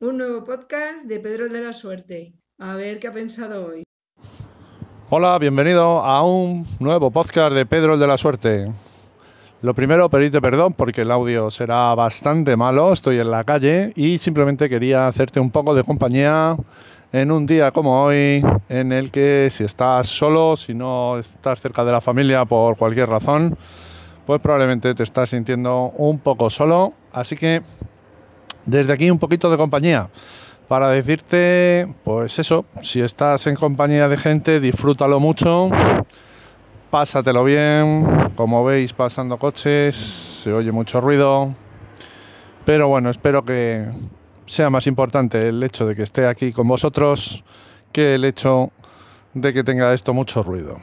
Un nuevo podcast de Pedro de la Suerte. A ver qué ha pensado hoy. Hola, bienvenido a un nuevo podcast de Pedro el de la Suerte. Lo primero, pedirte perdón porque el audio será bastante malo, estoy en la calle y simplemente quería hacerte un poco de compañía en un día como hoy, en el que si estás solo, si no estás cerca de la familia por cualquier razón, pues probablemente te estás sintiendo un poco solo. Así que desde aquí un poquito de compañía para decirte, pues eso, si estás en compañía de gente, disfrútalo mucho, pásatelo bien, como veis pasando coches, se oye mucho ruido, pero bueno, espero que sea más importante el hecho de que esté aquí con vosotros que el hecho de que tenga esto mucho ruido.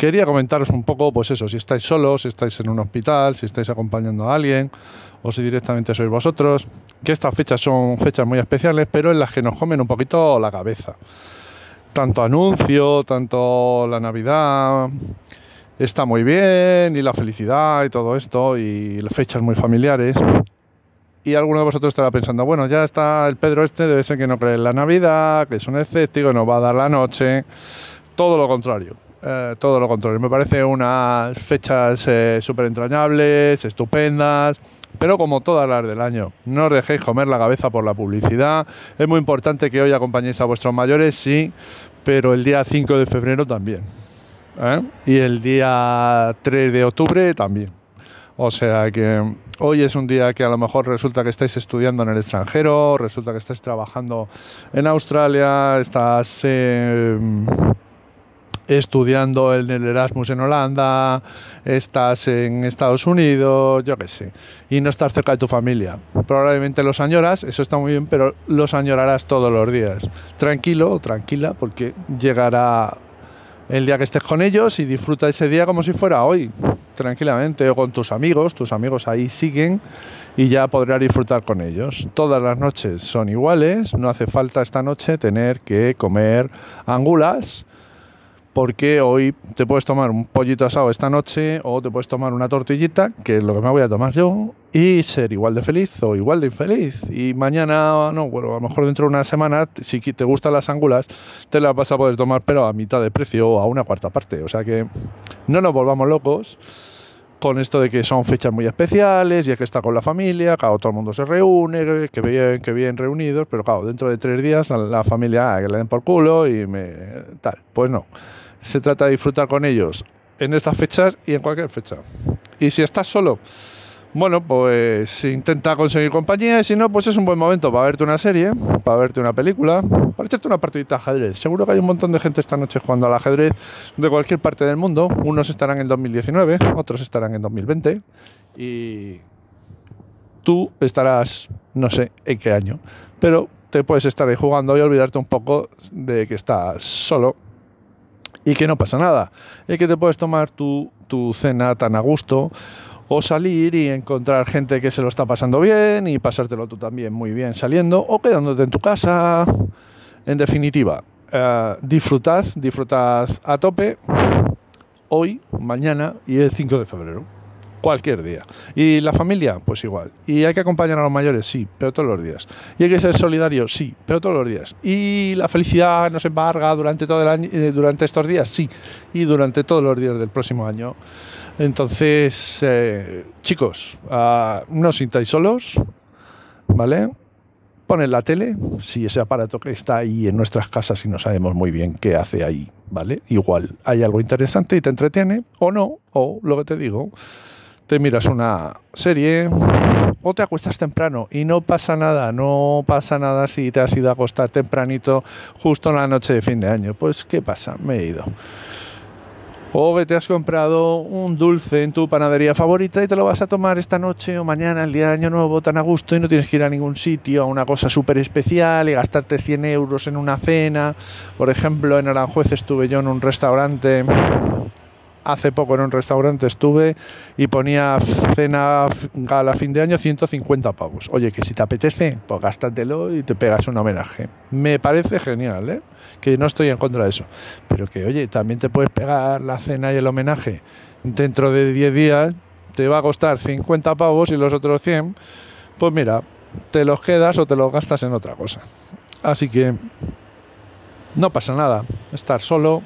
Quería comentaros un poco, pues eso, si estáis solos, si estáis en un hospital, si estáis acompañando a alguien o si directamente sois vosotros, que estas fechas son fechas muy especiales, pero en las que nos comen un poquito la cabeza. Tanto anuncio, tanto la Navidad, está muy bien, y la felicidad y todo esto, y las fechas muy familiares. Y alguno de vosotros estará pensando, bueno, ya está el Pedro este, debe ser que no cree en la Navidad, que es un escéptico, nos va a dar la noche. Todo lo contrario eh, todo lo contrario, me parece unas fechas eh, súper entrañables, estupendas, pero como todas las del año, no os dejéis comer la cabeza por la publicidad. Es muy importante que hoy acompañéis a vuestros mayores, sí, pero el día 5 de febrero también. ¿eh? Y el día 3 de octubre también. O sea que hoy es un día que a lo mejor resulta que estáis estudiando en el extranjero, resulta que estáis trabajando en Australia, estás estudiando en el Erasmus en Holanda, estás en Estados Unidos, yo qué sé, y no estás cerca de tu familia. Probablemente los añoras, eso está muy bien, pero los añorarás todos los días. Tranquilo o tranquila, porque llegará el día que estés con ellos y disfruta ese día como si fuera hoy, tranquilamente, o con tus amigos, tus amigos ahí siguen y ya podrás disfrutar con ellos. Todas las noches son iguales, no hace falta esta noche tener que comer angulas porque hoy te puedes tomar un pollito asado esta noche o te puedes tomar una tortillita, que es lo que me voy a tomar yo, y ser igual de feliz o igual de infeliz. Y mañana, no, bueno, a lo mejor dentro de una semana, si te gustan las ángulas, te las vas a poder tomar, pero a mitad de precio o a una cuarta parte. O sea que no nos volvamos locos con esto de que son fechas muy especiales y hay que estar con la familia, claro, todo el mundo se reúne, que bien, que bien reunidos, pero claro, dentro de tres días la familia, ah, que le den por culo y tal. Pues no se trata de disfrutar con ellos en estas fechas y en cualquier fecha. Y si estás solo, bueno, pues intenta conseguir compañía y si no, pues es un buen momento para verte una serie, para verte una película, para echarte una partidita de ajedrez. Seguro que hay un montón de gente esta noche jugando al ajedrez de cualquier parte del mundo. Unos estarán en 2019, otros estarán en 2020 y tú estarás, no sé en qué año, pero te puedes estar ahí jugando y olvidarte un poco de que estás solo y que no pasa nada. Y que te puedes tomar tu, tu cena tan a gusto o salir y encontrar gente que se lo está pasando bien y pasártelo tú también muy bien saliendo o quedándote en tu casa. En definitiva, eh, disfrutad, disfrutad a tope hoy, mañana y el 5 de febrero cualquier día. Y la familia, pues igual. Y hay que acompañar a los mayores, sí, pero todos los días. Y hay que ser solidario, sí, pero todos los días. Y la felicidad nos embarga durante todo el año, eh, durante estos días, sí, y durante todos los días del próximo año. Entonces, eh, chicos, uh, no sintáis solos, ¿vale? Poned la tele, si ese aparato que está ahí en nuestras casas y no sabemos muy bien qué hace ahí, ¿vale? Igual hay algo interesante y te entretiene, o no, o lo que te digo, te miras una serie o te acuestas temprano y no pasa nada, no pasa nada si te has ido a acostar tempranito justo en la noche de fin de año. Pues ¿qué pasa? Me he ido. O que te has comprado un dulce en tu panadería favorita y te lo vas a tomar esta noche o mañana, el día de Año Nuevo, tan a gusto y no tienes que ir a ningún sitio, a una cosa súper especial y gastarte 100 euros en una cena. Por ejemplo, en Aranjuez estuve yo en un restaurante hace poco en un restaurante estuve y ponía cena gala fin de año 150 pavos. Oye, que si te apetece, pues gástatelo y te pegas un homenaje. Me parece genial, ¿eh? Que no estoy en contra de eso. Pero que, oye, también te puedes pegar la cena y el homenaje dentro de 10 días, te va a costar 50 pavos y los otros 100. Pues mira, te los quedas o te los gastas en otra cosa. Así que no pasa nada, estar solo,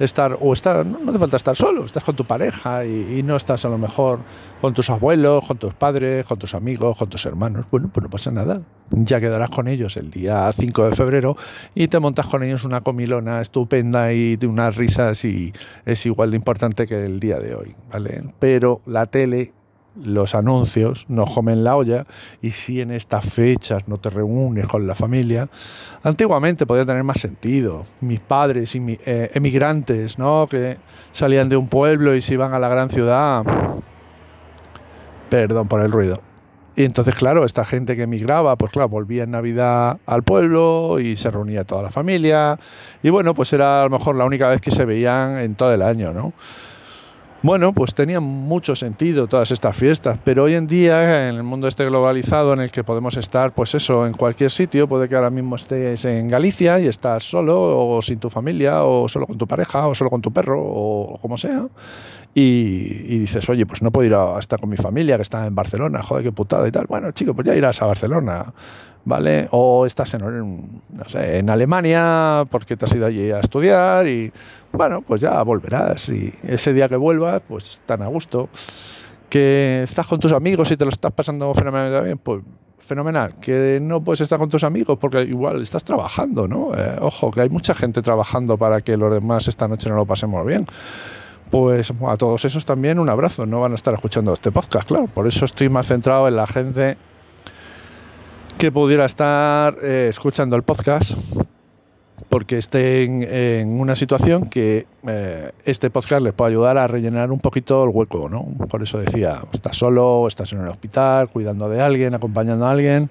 estar, o estar, no hace falta estar solo, estás con tu pareja y, no estás a lo mejor con tus abuelos, con tus padres, con tus amigos, con tus hermanos. Bueno, pues no pasa nada. Ya quedarás con ellos el día 5 de febrero y te montas con ellos una comilona estupenda y unas risas y es igual de importante que el día de hoy, ¿vale? Pero la tele los anuncios no comen la olla y si en estas fechas no te reúnes con la familia, antiguamente podía tener más sentido. Mis padres y eh, emigrantes, ¿no? Que salían de un pueblo y se iban a la gran ciudad. Perdón por el ruido. Y entonces, claro, esta gente que emigraba, pues claro, volvía en Navidad al pueblo y se reunía toda la familia. Y bueno, pues era a lo mejor la única vez que se veían en todo el año, ¿no? Bueno, pues tenía mucho sentido todas estas fiestas, pero hoy en día, en el mundo este globalizado en el que podemos estar, pues eso, en cualquier sitio, puede que ahora mismo estés en Galicia y estás solo, o sin tu familia, o solo con tu pareja, o solo con tu perro, o como sea, y, dices, oye, pues no puedo ir a, estar con mi familia que está en Barcelona, joder, qué putada y tal. Bueno, chico, pues ya irás a Barcelona, ¿vale? O estás en, no sé, en Alemania porque te has ido allí a estudiar y, bueno, pues ya volverás. Y ese día que vuelvas, pues tan a gusto. Que estás con tus amigos y te lo estás pasando fenomenal bien, pues fenomenal. Que no puedes estar con tus amigos porque igual estás trabajando, ¿no? Eh, ojo, que hay mucha gente trabajando para que los demás esta noche no lo pasemos bien. Pues a todos esos también un abrazo. No van a estar escuchando este podcast, claro. Por eso estoy más centrado en la gente que pudiera estar eh, escuchando el podcast porque estén en una situación que eh, este podcast les puede ayudar a rellenar un poquito el hueco, ¿no? Por eso decía, estás solo, estás en el hospital, cuidando de alguien, acompañando a alguien,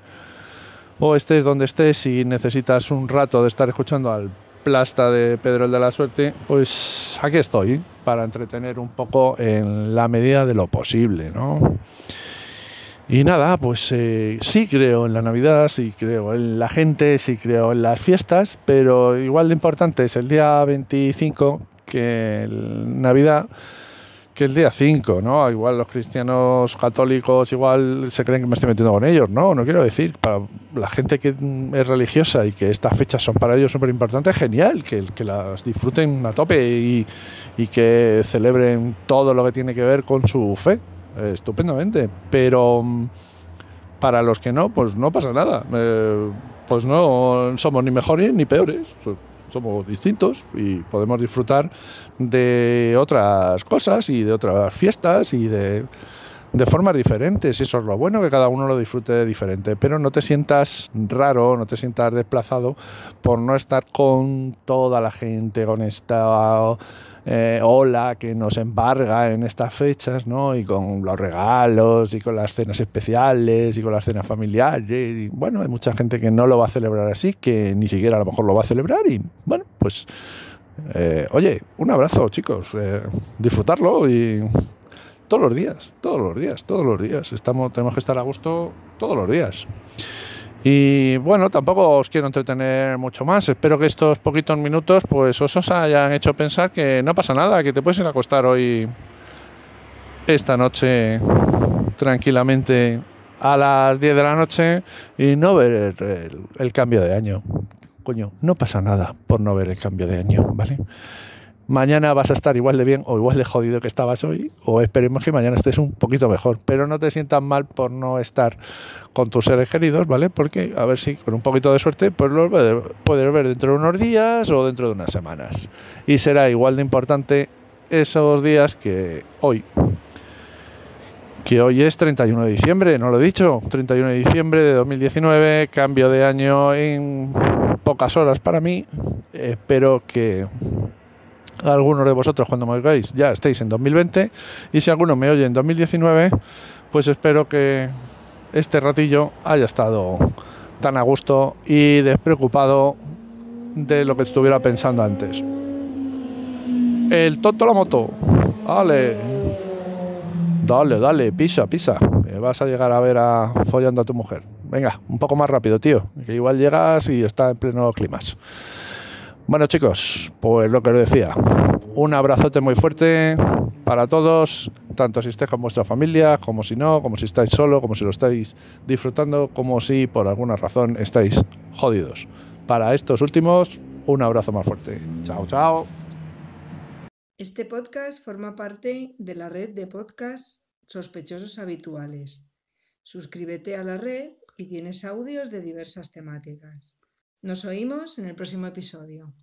o estés donde estés y necesitas un rato de estar escuchando al plasta de Pedro el de la Suerte, pues aquí estoy para entretener un poco en la medida de lo posible, ¿no? Y nada, pues eh, sí creo en la Navidad, sí creo en la gente, sí creo en las fiestas, pero igual de importante es el día 25 que Navidad que el día 5, ¿no? Igual los cristianos católicos igual se creen que me estoy metiendo con ellos, ¿no? No quiero decir, para la gente que es religiosa y que estas fechas son para ellos súper importantes, genial, que, que las disfruten a tope y, que celebren todo lo que tiene que ver con su fe estupendamente. Pero mm, para los que no, pues no pasa nada. Eh, pues no somos ni mejores ni peores. Somos distintos y podemos disfrutar de otras cosas y de otras fiestas y de, de formas diferentes. Y eso es lo bueno, que cada uno lo disfrute diferente. Pero no te sientas raro, no te sientas desplazado por no estar con toda la gente, con esta eh, ola que nos embarga en estas fechas, ¿no? Y con los regalos y con las cenas especiales y con las cenas familiares. Y bueno, hay mucha gente que no lo va a celebrar así, que ni siquiera a lo mejor lo va a celebrar y bueno, pues eh, oye, un abrazo chicos, eh, disfrutarlo y todos los días, todos los días, todos los días. Estamos, tenemos que estar a gusto todos los días. Y bueno, tampoco os quiero entretener mucho más. Espero que estos poquitos minutos pues os hayan hecho pensar que no pasa nada, que te puedes ir a acostar hoy esta noche tranquilamente a las 10 de la noche y no ver el, el cambio de año. Coño, no pasa nada por no ver el cambio de año, ¿vale? Mañana vas a estar igual de bien o igual de jodido que estabas hoy, o esperemos que mañana estés un poquito mejor, pero no te sientas mal por no estar con tus seres queridos, ¿vale? Porque a ver si con un poquito de suerte pues lo puedes ver dentro de unos días o dentro de unas semanas. Y será igual de importante esos días que hoy. Que hoy es 31 de diciembre, no lo he dicho, 31 de diciembre de 2019, cambio de año en pocas horas para mí. Espero que algunos de vosotros cuando me oigáis ya estéis en 2020 y si alguno me oye en 2019, pues espero que este ratillo haya estado tan a gusto y despreocupado de lo que estuviera pensando antes. El tonto la moto. Dale. Dale, dale, pisa, pisa. vas a llegar a ver a follando a tu mujer. Venga, un poco más rápido, tío. Que igual llegas y está en pleno climas. Bueno chicos, pues lo que os decía, un abrazote muy fuerte, para todos, tanto si estáis con vuestra familia, como si no, como si estáis solo, como si lo estáis disfrutando, como si por alguna razón estáis jodidos. Para estos últimos, un abrazo más fuerte. Chao, chao. Este podcast forma parte de la red de podcasts sospechosos habituales. Suscríbete a la red y tienes audios de diversas temáticas. Nos oímos en el próximo episodio.